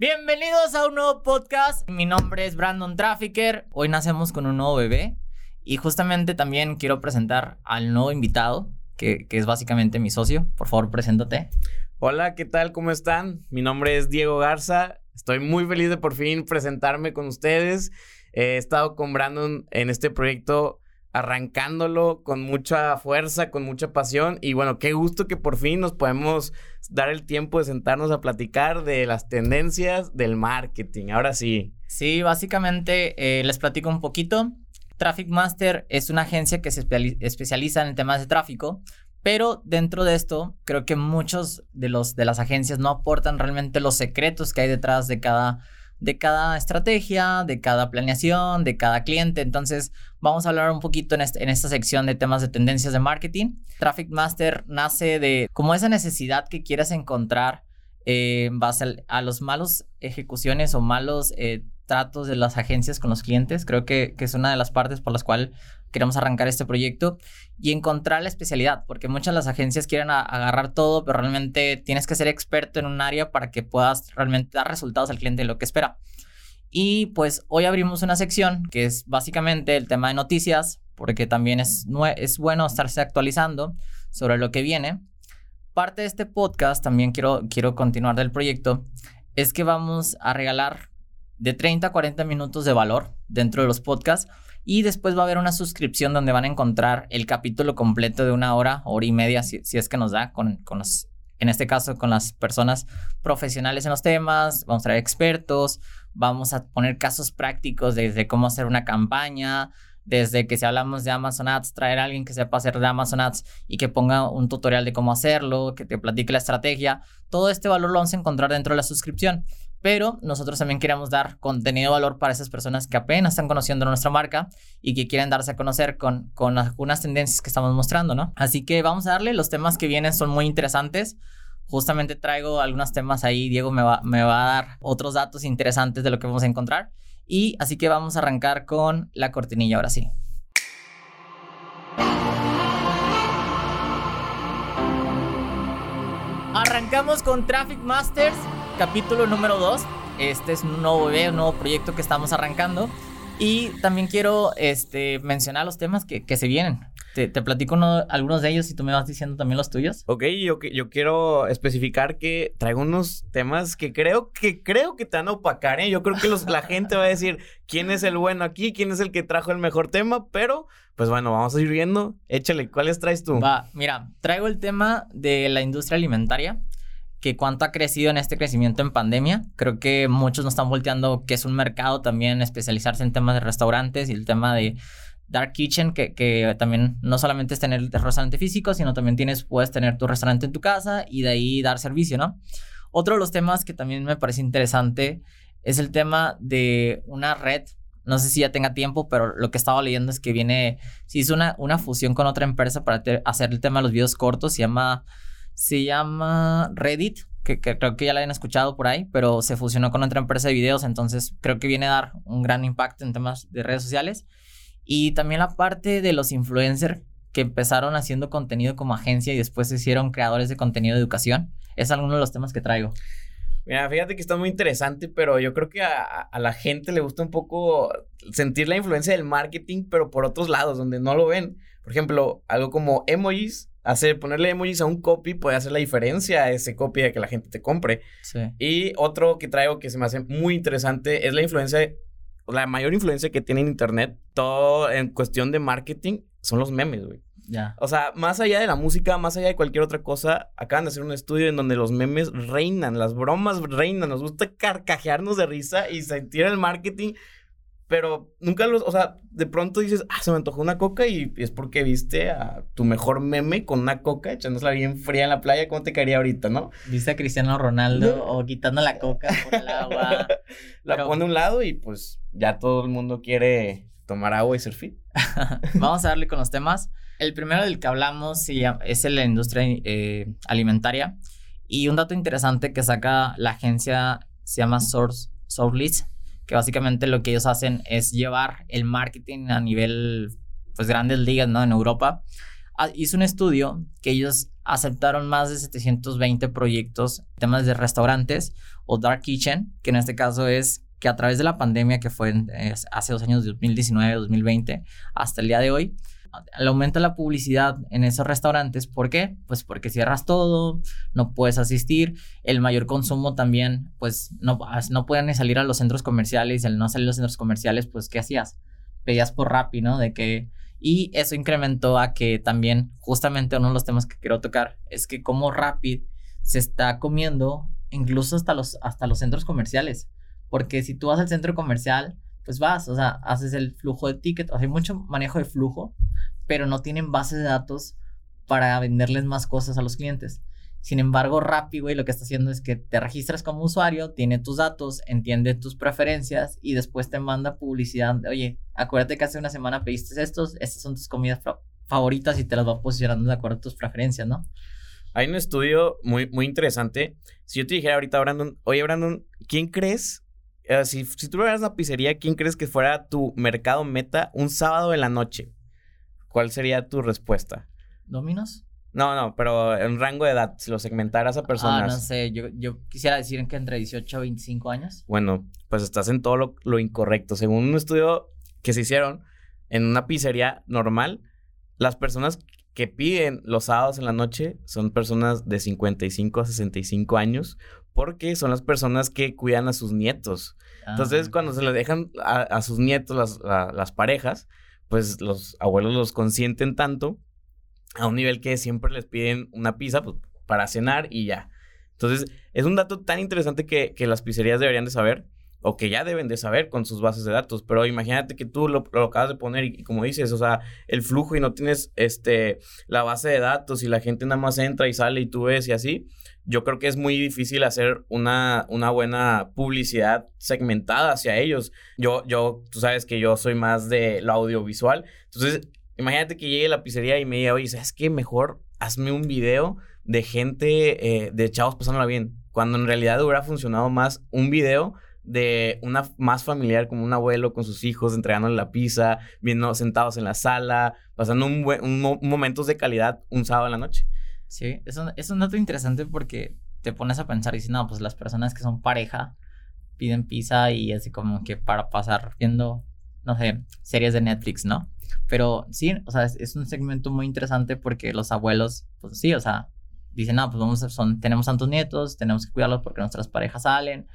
Bienvenidos a un nuevo podcast. Mi nombre es Brandon Trafficker. Hoy nacemos con un nuevo bebé y justamente también quiero presentar al nuevo invitado, que, es básicamente mi socio. Por favor, preséntate. Hola, ¿qué tal? ¿Cómo están? Mi nombre es Diego Garza. Estoy muy feliz de por fin presentarme con ustedes. He estado con Brandon en este proyecto arrancándolo con mucha fuerza, con mucha pasión y bueno, qué gusto que por fin nos podemos dar el tiempo de sentarnos a platicar de las tendencias del marketing. Ahora sí. Sí, básicamente eh, les platico un poquito. Traffic Master es una agencia que se especializa en temas de tráfico, pero dentro de esto creo que muchos de los de las agencias no aportan realmente los secretos que hay detrás de cada de cada estrategia, de cada planeación, de cada cliente. Entonces, vamos a hablar un poquito en, esta sección de temas de tendencias de marketing. Traffic Master nace de como esa necesidad que quieres encontrar eh, en base a, los malos ejecuciones o malos eh, tratos de las agencias con los clientes. Creo que, que, es una de las partes por las cuales queremos arrancar este proyecto y encontrar la especialidad, porque muchas de las agencias quieren agarrar todo, pero realmente tienes que ser experto en un área para que puedas realmente dar resultados al cliente de lo que espera. Y pues hoy abrimos una sección que es básicamente el tema de noticias, porque también es, es bueno estarse actualizando sobre lo que viene. Parte de este podcast, también quiero, quiero continuar del proyecto, es que vamos a regalar de 30 a 40 minutos de valor dentro de los podcasts. Y después va a haber una suscripción donde van a encontrar el capítulo completo de una hora, hora y media, si, es que nos da, con, con los, en este caso con las personas profesionales en los temas, vamos a traer expertos, vamos a poner casos prácticos desde cómo hacer una campaña, desde que si hablamos de Amazon Ads, traer a alguien que sepa hacer de Amazon Ads y que ponga un tutorial de cómo hacerlo, que te platique la estrategia. Todo este valor lo vamos a encontrar dentro de la suscripción pero nosotros también queremos dar contenido de valor para esas personas que apenas están conociendo nuestra marca y que quieren darse a conocer con, con algunas tendencias que estamos mostrando, ¿no? Así que vamos a darle, los temas que vienen son muy interesantes. Justamente traigo algunos temas ahí, Diego me va, me va a dar otros datos interesantes de lo que vamos a encontrar. Y así que vamos a arrancar con la cortinilla ahora sí. Arrancamos con Traffic Masters capítulo número 2. Este es un nuevo bebé, un nuevo proyecto que estamos arrancando. Y también quiero este, mencionar los temas que, que se vienen. Te, te platico algunos de ellos y tú me vas diciendo también los tuyos. Ok, yo, yo quiero especificar que traigo unos temas que creo que creo que te van a opacar, ¿eh? Yo creo que los, la gente va a decir quién es el bueno aquí, quién es el que trajo el mejor tema, pero pues bueno, vamos a ir viendo. Échale, ¿cuáles traes tú? Va, mira, traigo el tema de la industria alimentaria que cuánto ha crecido en este crecimiento en pandemia. Creo que muchos nos están volteando que es un mercado también especializarse en temas de restaurantes y el tema de Dark Kitchen, que, que también no solamente es tener el restaurante físico, sino también tienes, puedes tener tu restaurante en tu casa y de ahí dar servicio, ¿no? Otro de los temas que también me parece interesante es el tema de una red. No sé si ya tenga tiempo, pero lo que estaba leyendo es que viene, si hizo una, una fusión con otra empresa para hacer el tema de los videos cortos, se llama se llama Reddit, que, creo que ya la habían escuchado por ahí, pero se fusionó con otra empresa de videos, entonces creo que viene a dar un gran impacto en temas de redes sociales. Y también la parte de los influencers que empezaron haciendo contenido como agencia y después se hicieron creadores de contenido de educación. Es alguno de los temas que traigo. Mira, fíjate que está muy interesante, pero yo creo que a, a, la gente le gusta un poco sentir la influencia del marketing, pero por otros lados, donde no lo ven. Por ejemplo, algo como emojis hacer, ponerle emojis a un copy puede hacer la diferencia a ese copy de que la gente te compre. Y otro que traigo que se me hace muy interesante es la influencia, la mayor influencia que tiene en internet, todo en cuestión de marketing, son los memes, güey. Ya. O sea, más allá de la música, más allá de cualquier otra cosa, acaban de hacer un estudio en donde los memes reinan, las bromas reinan, nos gusta carcajearnos de risa y sentir el marketing pero nunca los, o sea, de pronto dices, ah, se me antojó una coca y es porque viste a tu mejor meme con una coca echándosela bien fría en la playa, ¿cómo te caería ahorita, no? Viste a Cristiano Ronaldo o quitando la coca por el agua. la pone a un lado y pues ya todo el mundo quiere tomar agua y ser fit. Vamos a darle con los temas. El primero del que hablamos es la industria eh, alimentaria. Y un dato interesante que saca la agencia se llama Source, Source que básicamente lo que ellos hacen es llevar el marketing a nivel, pues grandes ligas, ¿no? En Europa. Ah, hizo un estudio que ellos aceptaron más de 720 proyectos, temas de restaurantes o dark kitchen, que en este caso es que a través de la pandemia que fue hace dos años, 2019, 2020, hasta el día de hoy, de la publicidad en esos restaurantes. ¿Por qué? Pues porque cierras todo, no puedes asistir, el mayor consumo también, pues no, no pueden ni salir a los centros comerciales, el no salir a los centros comerciales, pues ¿qué hacías? Pedías por Rappi, ¿no? De que... Y eso incrementó a que también, justamente uno de los temas que quiero tocar, es que como Rappi se está comiendo incluso hasta los, hasta los centros comerciales. Porque si tú vas al centro comercial, pues vas, o sea, haces el flujo de ticket, hay mucho manejo de flujo, pero no tienen base de datos para venderles más cosas a los clientes. Sin embargo, Rappi, güey, lo que está haciendo es que te registras como usuario, tiene tus datos, entiende tus preferencias y después te manda publicidad. Oye, acuérdate que hace una semana pediste estos, estas son tus comidas favoritas y te las va posicionando de acuerdo a tus preferencias, ¿no? Hay un estudio muy, muy interesante. Si yo te dijera ahorita, Brandon, oye, Brandon, ¿quién crees eh, si, si tú tuvieras una pizzería, ¿quién crees que fuera tu mercado meta un sábado en la noche? ¿Cuál sería tu respuesta? ¿Dominos? No, no, pero en rango de edad, si lo segmentaras a personas. Ah, no sé, yo, yo quisiera decir que entre 18 y 25 años. Bueno, pues estás en todo lo, lo incorrecto. Según un estudio que se hicieron en una pizzería normal, las personas que piden los sábados en la noche son personas de 55 a 65 años porque son las personas que cuidan a sus nietos. Entonces, ah, cuando se le dejan a, sus nietos las, las, parejas, pues los abuelos los consienten tanto a un nivel que siempre les piden una pizza pues, para cenar y ya. Entonces, es un dato tan interesante que, que las pizzerías deberían de saber o que ya deben de saber con sus bases de datos, pero imagínate que tú lo, acabas de poner y, como dices, o sea, el flujo y no tienes este la base de datos y la gente nada más entra y sale y tú ves y así, yo creo que es muy difícil hacer una, una buena publicidad segmentada hacia ellos. Yo, yo, tú sabes que yo soy más de lo audiovisual, entonces imagínate que llegue a la pizzería y me diga, oye, ¿sabes qué? Mejor hazme un video de gente, eh, de chavos pasándola bien, cuando en realidad hubiera funcionado más un video de una más familiar, como un abuelo con sus hijos, entregándole la pizza, viendo sentados en la sala, pasando un, buen, momentos de calidad un sábado en la noche. Sí, es un, es un dato interesante porque te pones a pensar y dices, no, pues las personas que son pareja piden pizza y así como que para pasar viendo, no sé, series de Netflix, ¿no? Pero sí, o sea, es, un segmento muy interesante porque los abuelos, pues sí, o sea, dicen, no, pues vamos, son, tenemos tantos nietos, tenemos que cuidarlos porque nuestras parejas salen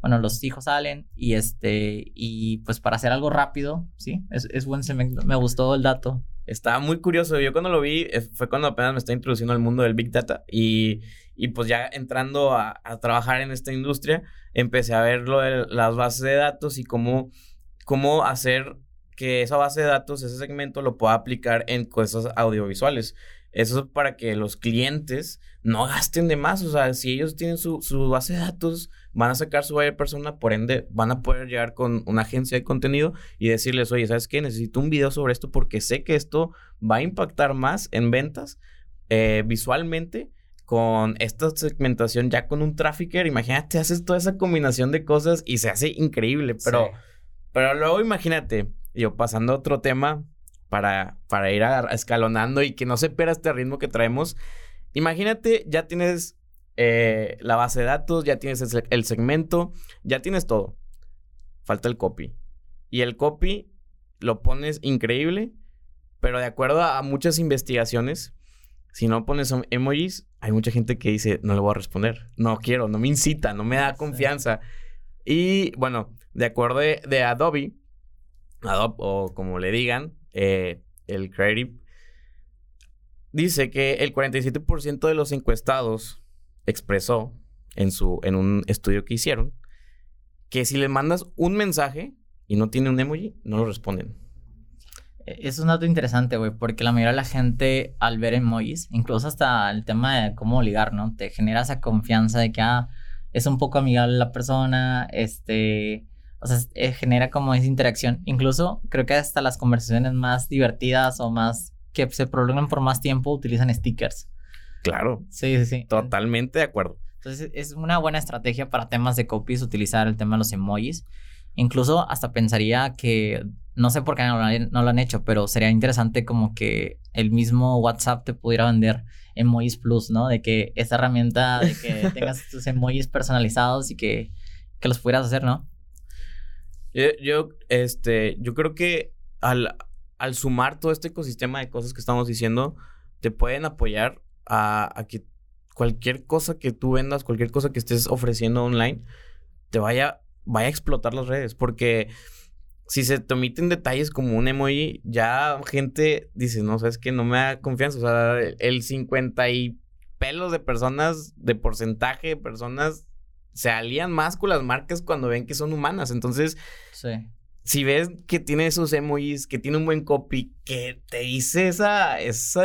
bueno, los hijos salen y este, y pues para hacer algo rápido, sí, es, es buen segmento, me gustó el dato. Estaba muy curioso, yo cuando lo vi eh, fue cuando apenas me estaba introduciendo al mundo del Big Data y, y pues ya entrando a, a, trabajar en esta industria, empecé a ver lo de las bases de datos y cómo, cómo hacer que esa base de datos, ese segmento lo pueda aplicar en cosas audiovisuales. Eso es para que los clientes no gasten de más. O sea, si ellos tienen su, su base de datos, van a sacar su buyer persona, por ende, van a poder llegar con una agencia de contenido y decirles, oye, ¿sabes qué? Necesito un video sobre esto porque sé que esto va a impactar más en ventas eh, visualmente con esta segmentación ya con un trafficker. Imagínate, haces toda esa combinación de cosas y se hace increíble. Pero, pero luego imagínate, yo pasando a otro tema para, para ir escalonando y que no se pierda este ritmo que traemos. Imagínate, ya tienes eh, la base de datos, ya tienes el, segmento, ya tienes todo. Falta el copy. Y el copy lo pones increíble, pero de acuerdo a muchas investigaciones, si no pones emojis, hay mucha gente que dice, no le voy a responder, no quiero, no me incita, no me da confianza. Y bueno, de acuerdo de Adobe, Adobe o como le digan, eh, el Creative, dice que el 47% de los encuestados expresó en, su, en un estudio que hicieron que si le mandas un mensaje y no tiene un emoji, no lo responden. E, es un dato interesante, güey, porque la mayoría de la gente al ver emojis, incluso hasta el tema de cómo ligar, ¿no? Te genera esa confianza de que, ah, es un poco amigable la persona, este, o sea, eh, genera como esa interacción. Incluso creo que hasta las conversaciones más divertidas o más que se prolongan por más tiempo utilizan stickers. Claro. Sí, sí, sí. Totalmente de acuerdo. Entonces es una buena estrategia para temas de copies utilizar el tema de los emojis. Incluso hasta pensaría que no sé por qué no lo, han, no lo han hecho, pero sería interesante como que el mismo WhatsApp te pudiera vender emojis plus, ¿no? De que esta herramienta, de que tengas tus emojis personalizados y que, que los pudieras hacer, ¿no? Yo, yo, este, yo creo que al, al sumar todo este ecosistema de cosas que estamos diciendo, te pueden apoyar a, a que cualquier cosa que tú vendas, cualquier cosa que estés ofreciendo online, te vaya, vaya a explotar las redes. Porque si se te omiten detalles como un emoji, ya gente dice, no, sabes que no me da confianza. O sea, el 50 y pelos de personas, de porcentaje de personas, se alían más con las marcas cuando ven que son humanas. Entonces, si ves que tiene esos emojis, que tiene un buen copy, que te dice esa, esa,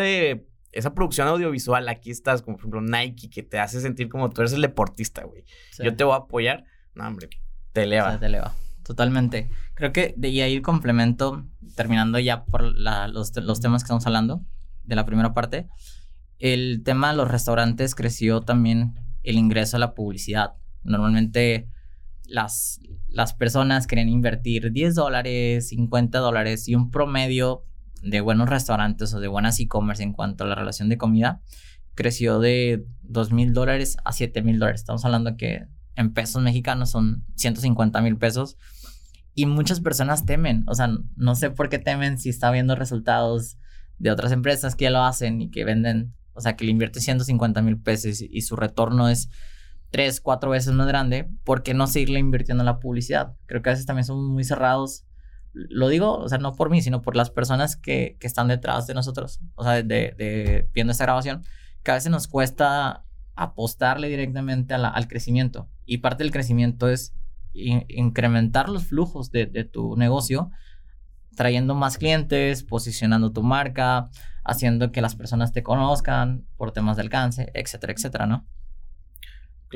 esa producción audiovisual, aquí estás, como por ejemplo Nike, que te hace sentir como tú eres el deportista, güey. Yo te voy a apoyar. No, hombre, te eleva. te eleva. Totalmente. Creo que de ahí complemento, terminando ya por los, temas que estamos hablando de la primera parte, el tema de los restaurantes creció también el ingreso a la publicidad. Normalmente las, las personas querían invertir 10 dólares, 50 dólares y un promedio de buenos restaurantes o de buenas e-commerce en cuanto a la relación de comida creció de 2 mil dólares a 7 mil dólares. Estamos hablando que en pesos mexicanos son 150 mil pesos y muchas personas temen, o sea, no sé por qué temen si está viendo resultados de otras empresas que ya lo hacen y que venden, o sea, que le invierte 150 mil pesos y su retorno es tres, cuatro veces más grande, ¿por qué no seguirle invirtiendo en la publicidad? Creo que a veces también son muy cerrados. Lo digo, o sea, no por mí, sino por las personas que, que están detrás de nosotros, o sea, de, de, viendo esta grabación, que a veces nos cuesta apostarle directamente al crecimiento. Y parte del crecimiento es incrementar los flujos de, tu negocio, trayendo más clientes, posicionando tu marca, haciendo que las personas te conozcan por temas de alcance, etcétera, etcétera, ¿no?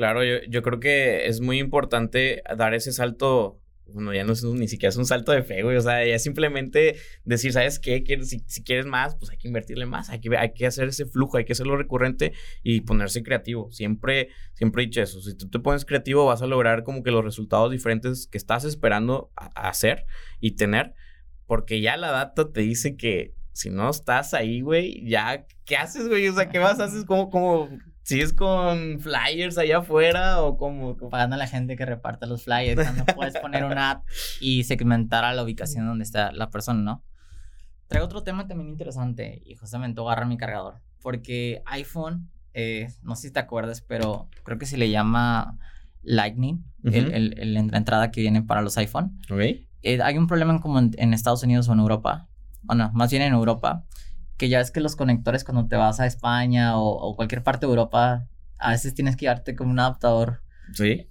Claro, yo, creo que es muy importante dar ese salto bueno, ya no es ni siquiera es un salto de fe, güey. O sea, ya simplemente decir, ¿sabes qué? Si, quieres más, pues hay que invertirle más. Hay que, hacer ese flujo, hay que hacerlo recurrente y ponerse creativo. Siempre, siempre he dicho eso. Si tú te pones creativo, vas a lograr como que los resultados diferentes que estás esperando hacer y tener. Porque ya la data te dice que si no estás ahí, güey, ya, ¿qué haces, güey? O sea, ¿qué vas? Haces como, como si es con flyers allá afuera o como, Pagando a la gente que reparte los flyers. Cuando puedes poner una app y segmentar a la ubicación donde está la persona, ¿no? Traigo otro tema también interesante y justamente agarra mi cargador. Porque iPhone, eh, no sé si te acuerdas, pero creo que se le llama Lightning, el, la entrada que viene para los iPhone. Okay. Eh, hay un problema como en, Estados Unidos o en Europa. Bueno, más bien en Europa que ya es que los conectores cuando te vas a España o, cualquier parte de Europa, a veces tienes que llevarte como un adaptador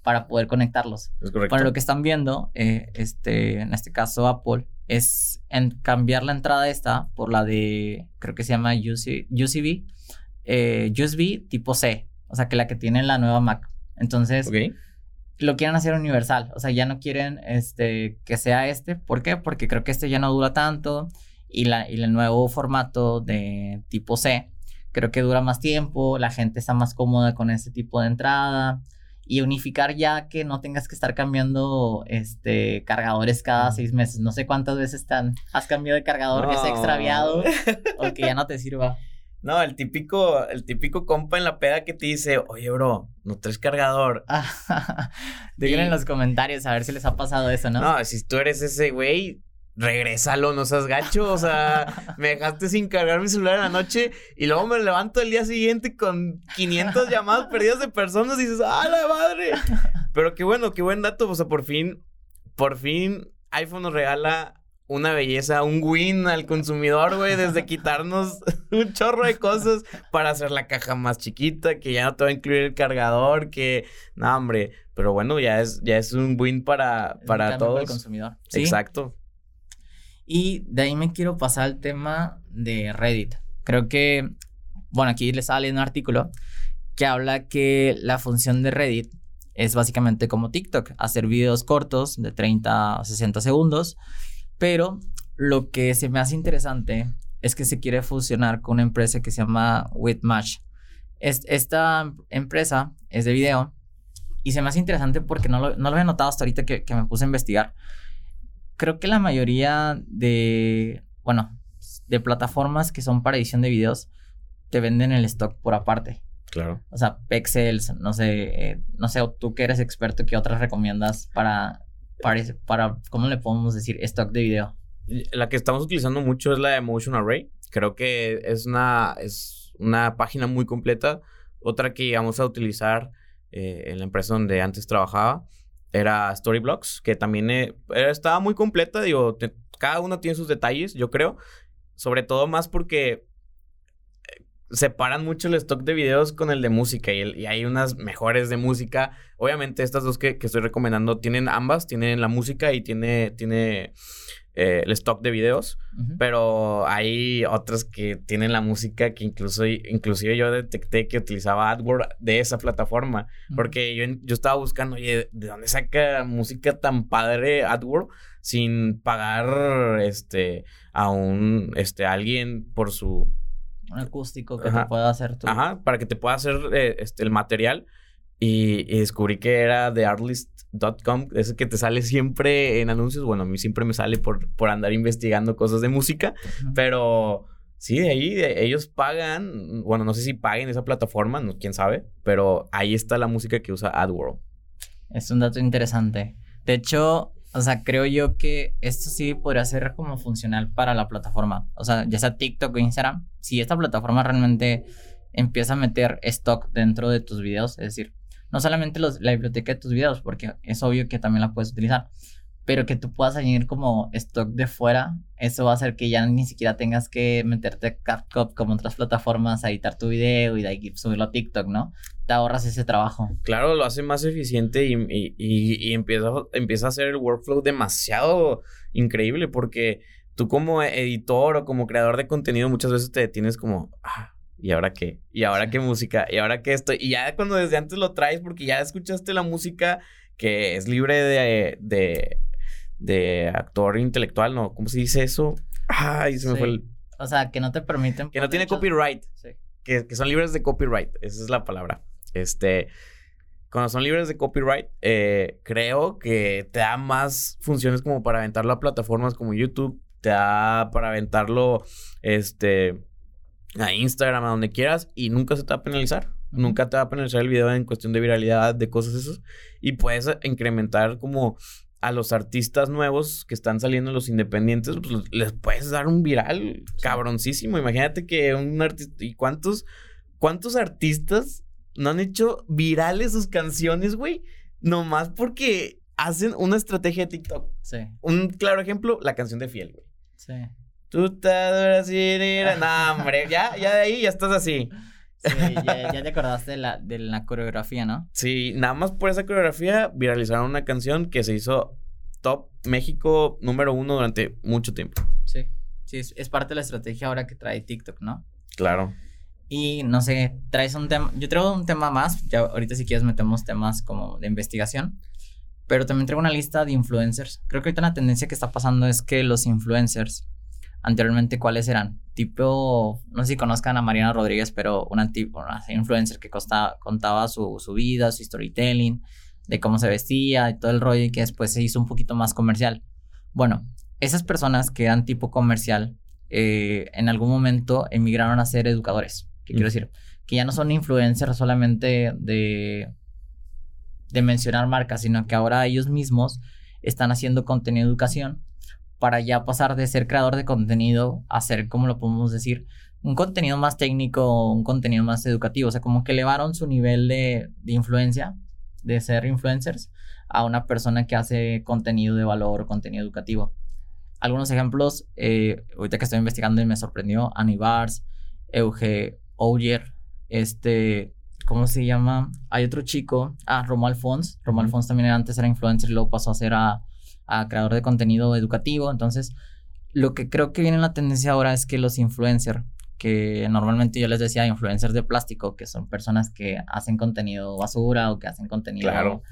para poder conectarlos. Es correcto. Bueno, lo que están viendo, eh, este, en este caso Apple, es en cambiar la entrada esta por la de, creo que se llama UC, UCB, eh, USB tipo C, o sea, que la que tiene la nueva Mac. Entonces, lo quieren hacer universal, o sea, ya no quieren este, que sea este. ¿Por qué? Porque creo que este ya no dura tanto y, la, y el nuevo formato de tipo C creo que dura más tiempo, la gente está más cómoda con ese tipo de entrada y unificar ya que no tengas que estar cambiando este cargadores cada seis meses. No sé cuántas veces están, has cambiado de cargador que se ha extraviado o que ya no te sirva. No, el típico, el típico compa en la peda que te dice, oye, bro, no traes cargador. Digan en los comentarios a ver si les ha pasado eso, ¿no? No, si tú eres ese güey, regrésalo, no seas gacho. O sea, me dejaste sin cargar mi celular en la noche y luego me levanto el día siguiente con 500 llamadas perdidas de personas y dices, ¡ah, la madre! Pero qué bueno, qué buen dato. O sea, por fin, por fin iPhone nos regala una belleza, un win al consumidor, güey, desde quitarnos un chorro de cosas para hacer la caja más chiquita, que ya no te va a incluir el cargador, que, no, hombre, pero bueno, ya es, ya es un win para, para todos. el consumidor. Exacto. Y de ahí me quiero pasar al tema de Reddit. Creo que, bueno, aquí les sale un artículo que habla que la función de Reddit es básicamente como TikTok, hacer videos cortos de 30 a 60 segundos, pero lo que se me hace interesante es que se quiere fusionar con una empresa que se llama Witmatch. esta empresa es de video y se me hace interesante porque no lo, no lo había notado hasta ahorita que, que me puse a investigar creo que la mayoría de, bueno, de plataformas que son para edición de videos te venden el stock por aparte. Claro. O sea, Pexels, no sé, eh, no sé, tú que eres experto, ¿qué otras recomiendas para, para, para, ¿cómo le podemos decir? Stock de video. La que estamos utilizando mucho es la de Motion Array. Creo que es una, es una página muy completa. Otra que íbamos a utilizar eh, en la empresa donde antes trabajaba era Storyblocks, que también eh, estaba muy completa. Digo, cada uno tiene sus detalles, yo creo. Sobre todo más porque separan mucho el stock de videos con el de música y, hay unas mejores de música. Obviamente estas dos que, estoy recomendando tienen ambas, tienen la música y tiene, tiene eh, el stock de videos, pero hay otras que tienen la música que incluso, inclusive yo detecté que utilizaba AdWords de esa plataforma, porque yo, yo estaba buscando, oye, ¿de dónde saca música tan padre AdWords sin pagar este, a un, este, alguien por su un acústico que te pueda hacer tú. Ajá, para que te pueda hacer eh, este, el material. Y, descubrí que era de artlist.com, ese que te sale siempre en anuncios. Bueno, a mí siempre me sale por, por andar investigando cosas de música, pero sí, de ahí ellos pagan. Bueno, no sé si paguen esa plataforma, no, quién sabe, pero ahí está la música que usa AdWorld. Es un dato interesante. De hecho, o sea, creo yo que esto sí podría ser como funcional para la plataforma. O sea, ya sea TikTok o Instagram, si esta plataforma realmente empieza a meter stock dentro de tus videos, es decir, no solamente los, la biblioteca de tus videos, porque es obvio que también la puedes utilizar, pero que tú puedas añadir como stock de fuera, eso va a hacer que ya ni siquiera tengas que meterte a CapCut como otras plataformas a editar tu video y de ahí subirlo a TikTok, ¿no? Te ahorras ese trabajo. Claro, lo hace más eficiente y, y, y, empieza, empieza a hacer el workflow demasiado increíble porque tú como editor o como creador de contenido muchas veces te detienes como, ah, ¿y ahora qué? ¿Y ahora qué música? ¿Y ahora qué esto? Y ya cuando desde antes lo traes porque ya escuchaste la música que es libre de, de de actor intelectual, ¿no? ¿Cómo se dice eso? Ay, se me fue el... O sea, que no te permiten... Que no tiene copyright. Sí. Que, que, son libres de copyright. Esa es la palabra. Este... Cuando son libres de copyright, eh, creo que te da más funciones como para aventarlo a plataformas como YouTube. Te da para aventarlo, este... A Instagram, a donde quieras. Y nunca se te va a penalizar. Nunca te va a penalizar el video en cuestión de viralidad, de cosas esas. Y puedes incrementar como a los artistas nuevos que están saliendo, los independientes, pues les puedes dar un viral cabroncísimo. Imagínate que un artista. ¿Y cuántos, cuántos artistas no han hecho virales sus canciones, güey? Nomás porque hacen una estrategia de TikTok. Sí. Un claro ejemplo, la canción de Fiel, güey. Sí. Tú estás No, hombre, ya, ya de ahí ya estás así. Sí, ya, te acordaste de la, de la coreografía, ¿no? Sí, nada más por esa coreografía viralizaron una canción que se hizo top México número uno durante mucho tiempo. Sí, sí, es, parte de la estrategia ahora que trae TikTok, ¿no? Claro. Y no sé, traes un tema, yo traigo un tema más, ya ahorita si quieres metemos temas como de investigación, pero también traigo una lista de influencers. Creo que ahorita la tendencia que está pasando es que los influencers anteriormente cuáles eran. Tipo, no sé si conozcan a Mariana Rodríguez, pero una, tipo, una influencer que contaba su, su, vida, su storytelling, de cómo se vestía y todo el rollo y que después se hizo un poquito más comercial. Bueno, esas personas que eran tipo comercial, eh, en algún momento emigraron a ser educadores. ¿Qué quiero decir? Que ya no son influencers solamente de, de mencionar marcas, sino que ahora ellos mismos están haciendo contenido de educación para ya pasar de ser creador de contenido a ser, como lo podemos decir, un contenido más técnico, un contenido más educativo. O sea, como que elevaron su nivel de, influencia, de ser influencers, a una persona que hace contenido de valor, contenido educativo. Algunos ejemplos, eh, ahorita que estoy investigando y me sorprendió, Anibars, Euge Oyer, este, ¿cómo se llama? Hay otro chico, ah, Romo Alfons. Romo Alfons también antes era influencer y luego pasó a ser a a creador de contenido educativo. Entonces, lo que creo que viene en la tendencia ahora es que los influencers, que normalmente yo les decía influencers de plástico, que son personas que hacen contenido basura o que hacen contenido... Claro.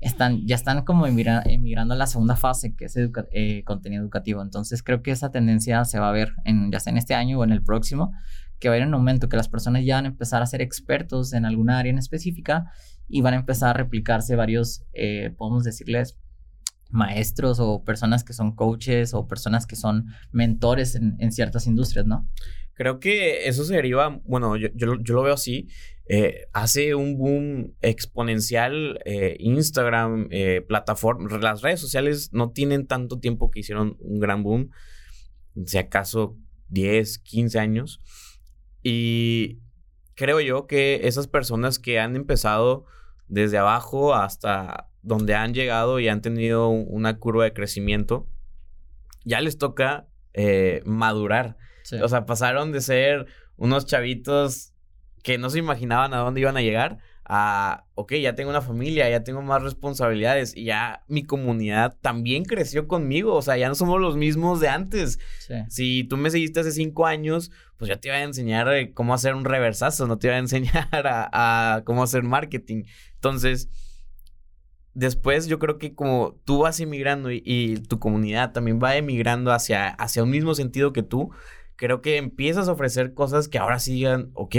Están, ya están como emigrando a la segunda fase, que es eh, contenido educativo. Entonces creo que esa tendencia se va a ver en, ya sea en este año o en el próximo, que va a ir en un momento que las personas ya van a empezar a ser expertos en alguna área en específica y van a empezar a replicarse varios, eh, podemos decirles, maestros o personas que son coaches o personas que son mentores en, ciertas industrias, ¿no? Creo que eso se deriva, bueno, yo, yo, lo veo así, eh, hace un boom exponencial eh, Instagram, eh, plataformas, las redes sociales no tienen tanto tiempo que hicieron un gran boom, si acaso 10, 15 años, y creo yo que esas personas que han empezado desde abajo hasta donde han llegado y han tenido una curva de crecimiento, ya les toca eh, madurar. O sea, pasaron de ser unos chavitos que no se imaginaban a dónde iban a llegar a, ok, ya tengo una familia, ya tengo más responsabilidades y ya mi comunidad también creció conmigo, o sea, ya no somos los mismos de antes. Si tú me seguiste hace cinco años, pues ya te iba a enseñar eh, cómo hacer un reversazo, no te iba a enseñar a, cómo hacer marketing. Entonces, después yo creo que como tú vas emigrando y, tu comunidad también va emigrando hacia, hacia un mismo sentido que tú, creo que empiezas a ofrecer cosas que ahora sí digan, ok,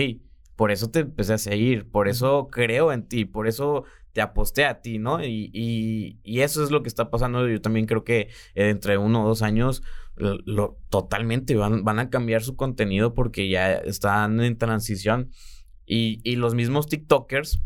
por eso te empecé a seguir, por eso creo en ti, por eso te aposté a ti, ¿no? Y, y, eso es lo que está pasando. Yo también creo que entre uno o dos años lo, totalmente van, van a cambiar su contenido porque ya están en transición. Y, y los mismos TikTokers,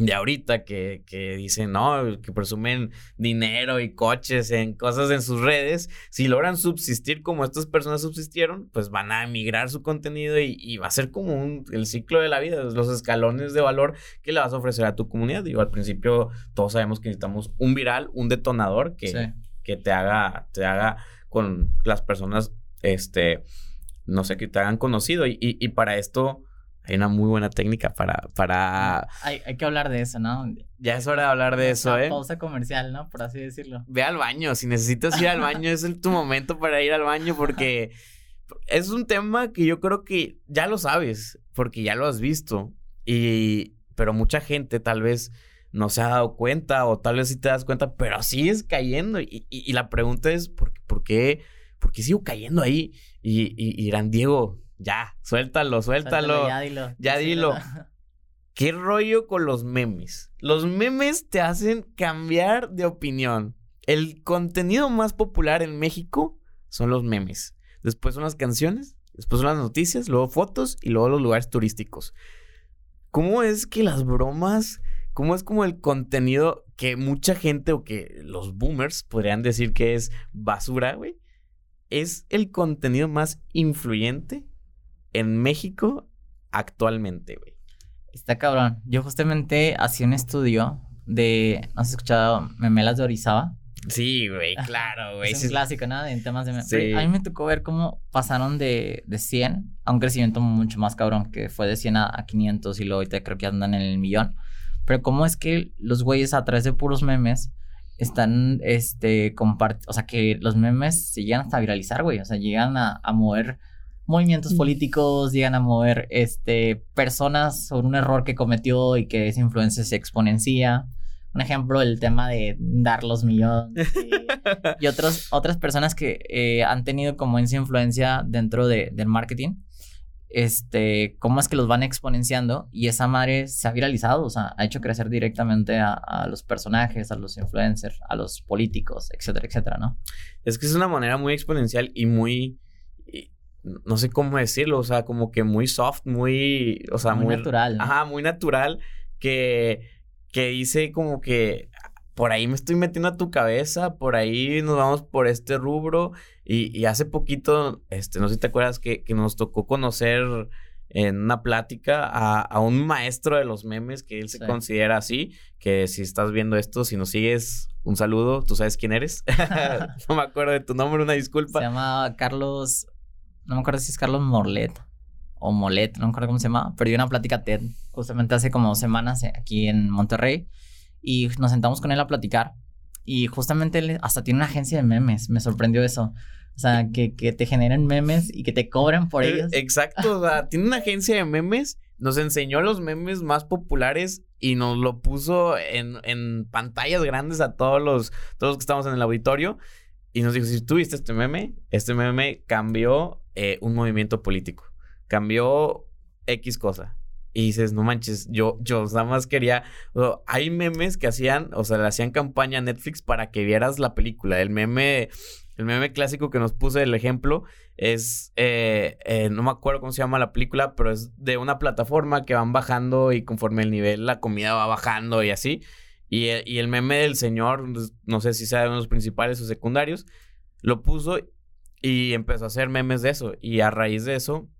de ahorita que, que, dicen, no, que presumen dinero y coches en cosas en sus redes, si logran subsistir como estas personas subsistieron, pues van a emigrar su contenido y, va a ser como un, el ciclo de la vida, los escalones de valor que le vas a ofrecer a tu comunidad. Digo, al principio todos sabemos que necesitamos un viral, un detonador que, que te haga, te haga con las personas, este, no sé, que te hagan conocido y, y para esto hay una muy buena técnica para... para... Hay, hay que hablar de eso, ¿no? Ya es hora de hablar de eso, ¿eh? Pausa comercial, ¿no? Por así decirlo. Ve al baño. Si necesitas ir al baño, es el, tu momento para ir al baño porque es un tema que yo creo que ya lo sabes, porque ya lo has visto. Y... Pero mucha gente tal vez no se ha dado cuenta o tal vez sí te das cuenta, pero sigues cayendo. Y, y, la pregunta es, ¿por, ¿por, qué, ¿por qué sigo cayendo ahí? Y, y, y Diego, ya, suéltalo, suéltalo. ya dilo. Ya dilo. ¿Qué rollo con los memes? Los memes te hacen cambiar de opinión. El contenido más popular en México son los memes. Después son las canciones, después son las noticias, luego fotos y luego los lugares turísticos. ¿Cómo es que las bromas, cómo es como el contenido que mucha gente o que los boomers podrían decir que es basura, güey? Es el contenido más influyente en México actualmente, güey? Está cabrón. Yo justamente hacía un estudio de. ¿Has escuchado Memelas de Orizaba? Sí, güey, claro, güey. Es un clásico, ¿no? En temas de... Sí. A mí me tocó ver cómo pasaron de, de 100 a un crecimiento mucho más cabrón, que fue de 100 a, 500 y luego ahorita creo que andan en el millón. Pero cómo es que los güeyes a través de puros memes están, este, compartiendo... O sea, que los memes se llegan hasta viralizar, güey. O sea, llegan a, a mover movimientos políticos, llegan a mover este, personas sobre un error que cometió y que esa influencia se exponencia. Un ejemplo, el tema de dar los millones y, otros, otras personas que eh, han tenido como esa influencia dentro de, del marketing. Este, cómo es que los van exponenciando y esa madre se ha viralizado, o sea, ha hecho crecer directamente a, a los personajes, a los influencers, a los políticos, etcétera, etcétera, ¿no? Es que es una manera muy exponencial y muy no sé cómo decirlo, o sea, como que muy soft, muy, o sea, muy, natural. Ajá, muy natural, que, que dice como que por ahí me estoy metiendo a tu cabeza, por ahí nos vamos por este rubro, y, y hace poquito, este, no sé si te acuerdas que, que nos tocó conocer en una plática a, a, un maestro de los memes que él se considera así, que si estás viendo esto, si nos sigues, un saludo, tú sabes quién eres. no me acuerdo de tu nombre, una disculpa. Se llama Carlos no me acuerdo si es Carlos Morlet o Molet, no me acuerdo cómo se llama, pero dio una plática TED justamente hace como semanas eh, aquí en Monterrey y nos sentamos con él a platicar y justamente él hasta tiene una agencia de memes, me sorprendió eso. O sea, que, que te generen memes y que te cobren por eh, ellos. Exacto, o sea, tiene una agencia de memes, nos enseñó los memes más populares y nos lo puso en, en pantallas grandes a todos los, todos los que estamos en el auditorio. Y nos dijo, si tú viste este meme, este meme cambió eh, un movimiento político. Cambió X cosa. y dices, no manches, yo, yo nada más quería. hay memes que hacían, o sea, le hacían campaña a Netflix para que vieras la película. El meme, el meme clásico que nos puse el ejemplo es, eh, eh, no me acuerdo cómo se llama la película, pero es de una plataforma que van bajando y conforme el nivel la comida va bajando y así. Y, y el meme del señor, no sé si sea de los principales o secundarios, lo puso y empezó a hacer memes de eso. Y a raíz de eso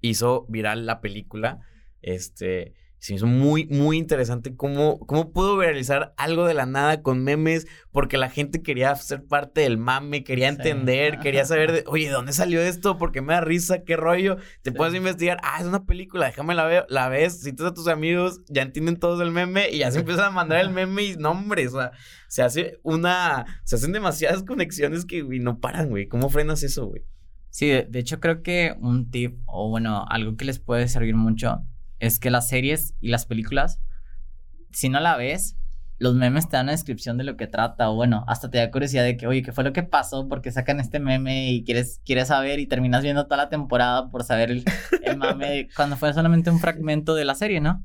hizo viral la película. Este, se me hizo muy, muy interesante cómo, cómo pudo viralizar algo de la nada con memes, porque la gente quería ser parte del mame, quería entender, quería saber, de, oye, ¿de dónde salió esto? porque me da risa? ¿Qué rollo? Te puedes investigar, ah, es una película, déjame la ver, la ves, citas a tus amigos, ya entienden todos el meme y ya se empiezan a mandar el meme y nombres, o sea, se hace una, se hacen demasiadas conexiones que, güey, no paran, güey. ¿Cómo frenas eso, güey? Sí, de hecho creo que un tip o bueno, algo que les puede servir mucho es que las series y las películas, si no la ves, los memes te dan una descripción de lo que trata, o bueno, hasta te da curiosidad de que, oye, ¿qué fue lo que pasó? Porque sacan este meme y quieres, quieres saber y terminas viendo toda la temporada por saber el, el meme cuando fue solamente un fragmento de la serie, ¿no?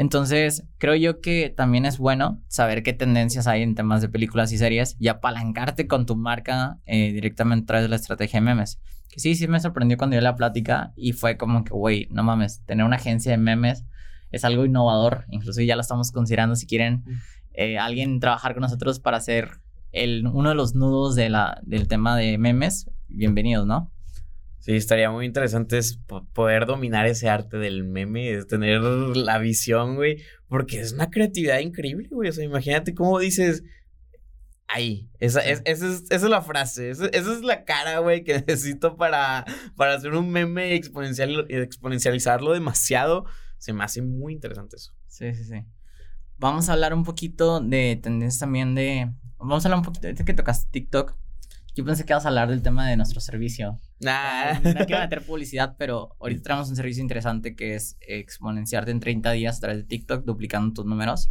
Entonces, creo yo que también es bueno saber qué tendencias hay en temas de películas y series y apalancarte con tu marca eh, directamente a través de la estrategia de memes. Que sí, sí me sorprendió cuando dio la plática y fue como que, güey, no mames, tener una agencia de memes es algo innovador. Incluso ya lo estamos considerando si quieren eh, alguien trabajar con nosotros para ser el, uno de los nudos de la, del tema de memes. Bienvenidos, ¿no? Sí, estaría muy interesante poder dominar ese arte del meme, es tener la visión, güey, porque es una creatividad increíble, güey. O sea, imagínate cómo dices, ahí, esa, es, esa, es, esa es la frase, esa, esa es la cara, güey, que necesito para, para hacer un meme y exponencial, exponencializarlo demasiado. Se me hace muy interesante eso. Sí, sí, sí. Vamos a hablar un poquito de tendencias también de... Vamos a hablar un poquito, de que tocas TikTok. Yo pensé que ibas a hablar del tema de nuestro servicio. Nah. No quiero meter publicidad, pero ahorita tenemos un servicio interesante que es exponenciarte en 30 días a través de TikTok, duplicando tus números.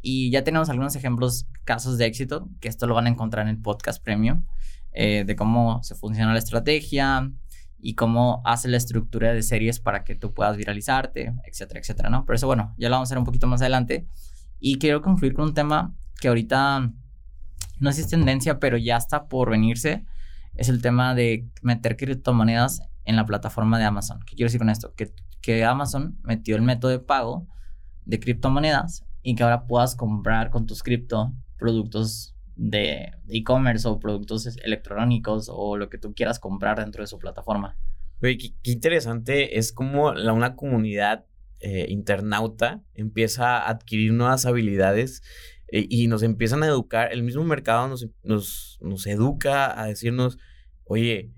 Y ya tenemos algunos ejemplos, casos de éxito, que esto lo van a encontrar en el podcast premium, eh, de cómo se funciona la estrategia y cómo hace la estructura de series para que tú puedas viralizarte, etcétera, etcétera, ¿no? Pero eso, bueno, ya lo vamos a hacer un poquito más adelante. Y quiero concluir con un tema que ahorita no es tendencia, pero ya está por venirse, es el tema de meter criptomonedas en la plataforma de Amazon. ¿Qué quiero decir con esto? Que, que Amazon metió el método de pago de criptomonedas y que ahora puedas comprar con tus cripto productos de e-commerce o productos electrónicos o lo que tú quieras comprar dentro de su plataforma. Oye, qué, interesante es como la, una comunidad eh, internauta empieza a adquirir nuevas habilidades eh, y nos empiezan a educar, el mismo mercado nos, nos, nos educa a decirnos, oye,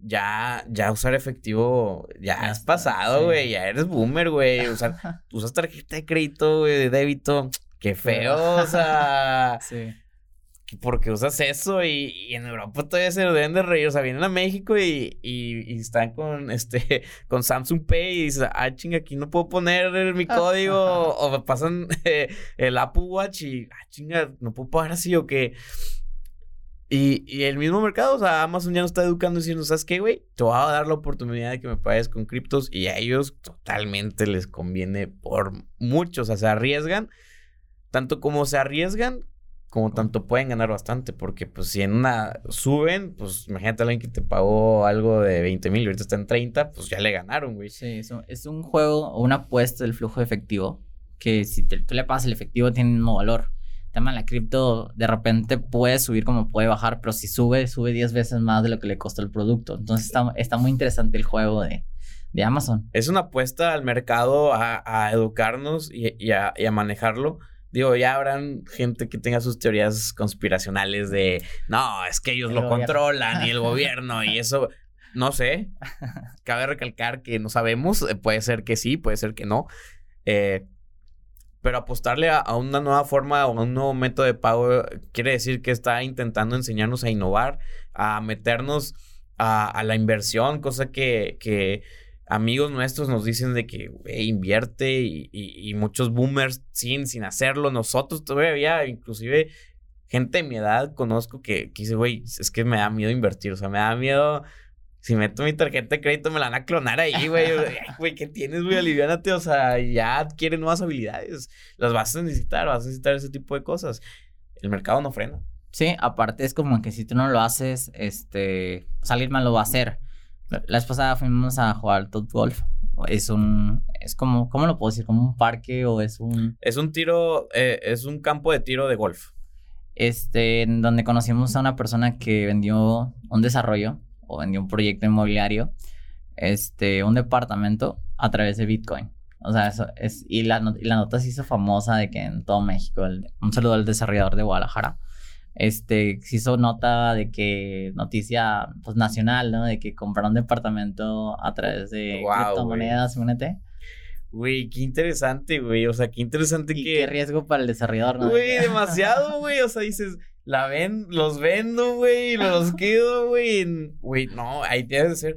ya, ya usar efectivo, ya, has pasado, güey, ya eres boomer, güey, usar, usas tarjeta de crédito, güey, de débito, qué feo, o sea, sí porque usas eso y, en Europa todavía se lo deben de reír. O sea, vienen a México y, y, están con este con Samsung Pay y dicen, ah, chinga, aquí no puedo poner mi código. o me pasan eh, el Apple Watch y, ah, chinga, no puedo pagar así o qué. Y, y, el mismo mercado, o sea, Amazon ya nos está educando diciendo, ¿sabes qué, güey? Te voy a dar la oportunidad de que me pagues con criptos y a ellos totalmente les conviene por mucho, o sea, se arriesgan, tanto como se arriesgan como tanto pueden ganar bastante, porque pues si en una suben, pues imagínate a alguien que te pagó algo de 20 mil y ahorita está en 30, pues ya le ganaron, güey. Sí, eso es un juego o una apuesta del flujo de efectivo, que si te, tú le pasas el efectivo tiene el mismo valor. Tema de la cripto de repente puede subir como puede bajar, pero si sube, sube 10 veces más de lo que le costó el producto. Entonces está, está muy interesante el juego de, de Amazon. Es una apuesta al mercado a, a educarnos y, y, a, y a manejarlo Digo, ya habrán gente que tenga sus teorías conspiracionales de, no, es que ellos lo controlan y el gobierno y eso. No sé. Cabe recalcar que no sabemos. Eh, puede ser que sí, puede ser que no. Eh, pero apostarle a, una nueva forma o a un nuevo método de pago quiere decir que está intentando enseñarnos a innovar, a meternos a, a la inversión, cosa que, que amigos nuestros nos dicen de que invierte y, muchos boomers sin, sin hacerlo. Nosotros todavía, inclusive gente de mi edad conozco que, que dice, güey, es que me da miedo invertir, o sea, me da miedo si meto mi tarjeta de crédito me la van a clonar ahí, güey. Güey, ¿qué tienes, güey? Aliviánate, o sea, ya adquiere nuevas habilidades. Las vas a necesitar, vas a necesitar ese tipo de cosas. El mercado no frena. Sí, aparte es como que si tú no lo haces, este, pues alguien más lo va a hacer. La vez pasada fuimos a jugar Top Golf. Es un, es como, ¿cómo lo puedo decir? ¿Como un parque o es un...? Es un tiro, eh, es un campo de tiro de golf. Este, en donde conocimos a una persona que vendió un desarrollo o vendió un proyecto inmobiliario, este, un departamento a través de Bitcoin. O sea, eso es, y la, la nota se hizo famosa de que en todo México, un saludo al desarrollador de Guadalajara, este, se hizo nota de que, noticia, pues, nacional, ¿no? De que compraron un departamento a través de criptomonedas, imagínate. Güey, qué interesante, güey. O sea, qué interesante y que. Qué riesgo para el desarrollador, ¿no? Güey, demasiado, güey. O sea, dices, la ven, los vendo, güey, los quedo, güey. Güey, no, ahí tienes que ser.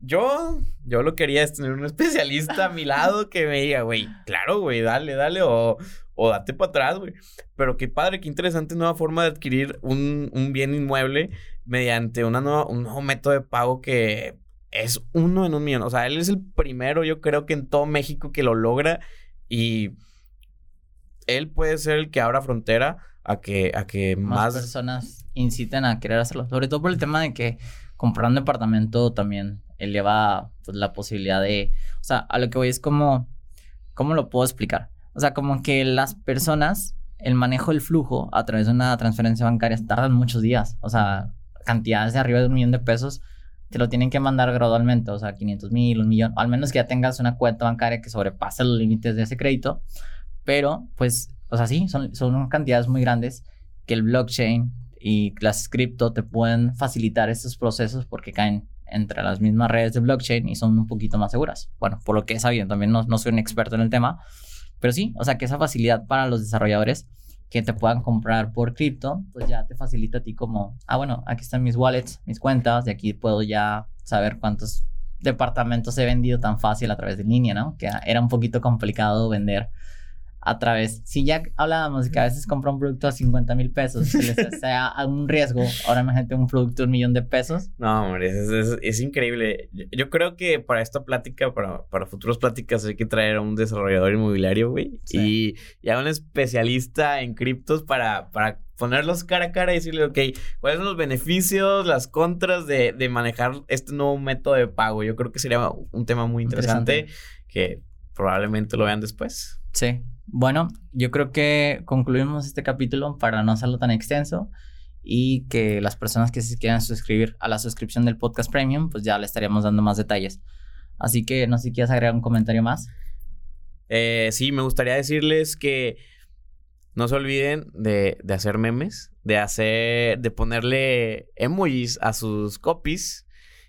Yo, yo lo quería es tener un especialista a mi lado que me diga, güey, claro, güey, dale, dale, o, o date para atrás, güey. Pero qué padre, qué interesante nueva forma de adquirir un, un bien inmueble mediante una nueva, un nuevo método de pago que es uno en un millón. O sea, él es el primero, yo creo que en todo México que lo logra y él puede ser el que abra frontera a que, a que más... personas inciten a querer hacerlo. Sobre todo por el tema de que comprar un departamento también eleva pues, la posibilidad de... O sea, a lo que voy es como... ¿Cómo lo puedo explicar? O sea, como que las personas, el manejo del flujo a través de una transferencia bancaria tardan muchos días. O sea, cantidades de arriba de un millón de pesos te lo tienen que mandar gradualmente, o sea, 500 mil, un millón, al menos que ya tengas una cuenta bancaria que sobrepase los límites de ese crédito, pero pues, o sea, sí, son, son cantidades muy grandes que el blockchain y las cripto te pueden facilitar estos procesos porque caen entre las mismas redes de blockchain y son un poquito más seguras. Bueno, por lo que he sabido, también no, no soy un experto en el tema, pero sí, o sea, que esa facilidad para los desarrolladores que te puedan comprar por cripto, pues ya te facilita a ti como, ah, bueno, aquí están mis wallets, mis cuentas, de aquí puedo ya saber cuántos departamentos he vendido tan fácil a través de línea, ¿no? Que era un poquito complicado vender a través, si ya hablábamos que a veces compra un producto a 50 mil pesos, que les sea algún riesgo, ahora imagínate un producto de un millón de pesos. No, hombre, es, es, increíble. Yo, creo que para esta plática, para, para futuras pláticas, hay que traer a un desarrollador inmobiliario, güey, y, y, a un especialista en criptos para, para ponerlos cara a cara y decirle, ok, ¿cuáles son los beneficios, las contras de, de manejar este nuevo método de pago? Yo creo que sería un tema muy interesante. que probablemente lo vean después. Sí, bueno, yo creo que concluimos este capítulo para no hacerlo tan extenso y que las personas que se quieran suscribir a la suscripción del podcast premium, pues ya le estaríamos dando más detalles. Así que no sé si quieres agregar un comentario más. Eh, sí, me gustaría decirles que no se olviden de, de hacer memes, de hacer, de ponerle emojis a sus copies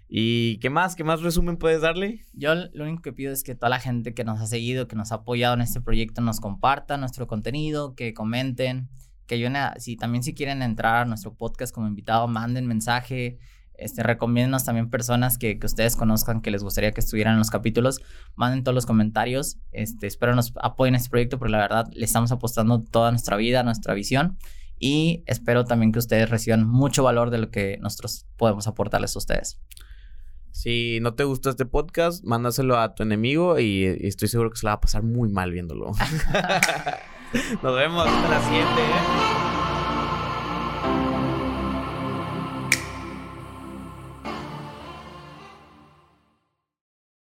¿Y qué más? ¿Qué más resumen puedes darle? Yo lo único que pido es que toda la gente que nos ha seguido, que nos ha apoyado en este proyecto, nos comparta nuestro contenido, que comenten, que ayuden si también si quieren entrar a nuestro podcast como invitado, manden mensaje, este, también personas que, ustedes conozcan que les gustaría que estuvieran en los capítulos, manden todos los comentarios, este, espero nos apoyen en este proyecto porque la verdad le estamos apostando toda nuestra vida, nuestra visión y espero también que ustedes reciban mucho valor de lo que nosotros podemos aportarles a ustedes. Si no te gusta este podcast, mándaselo a tu enemigo y, estoy seguro que se la va a pasar muy mal viéndolo. Nos vemos hasta la siguiente. ¿eh?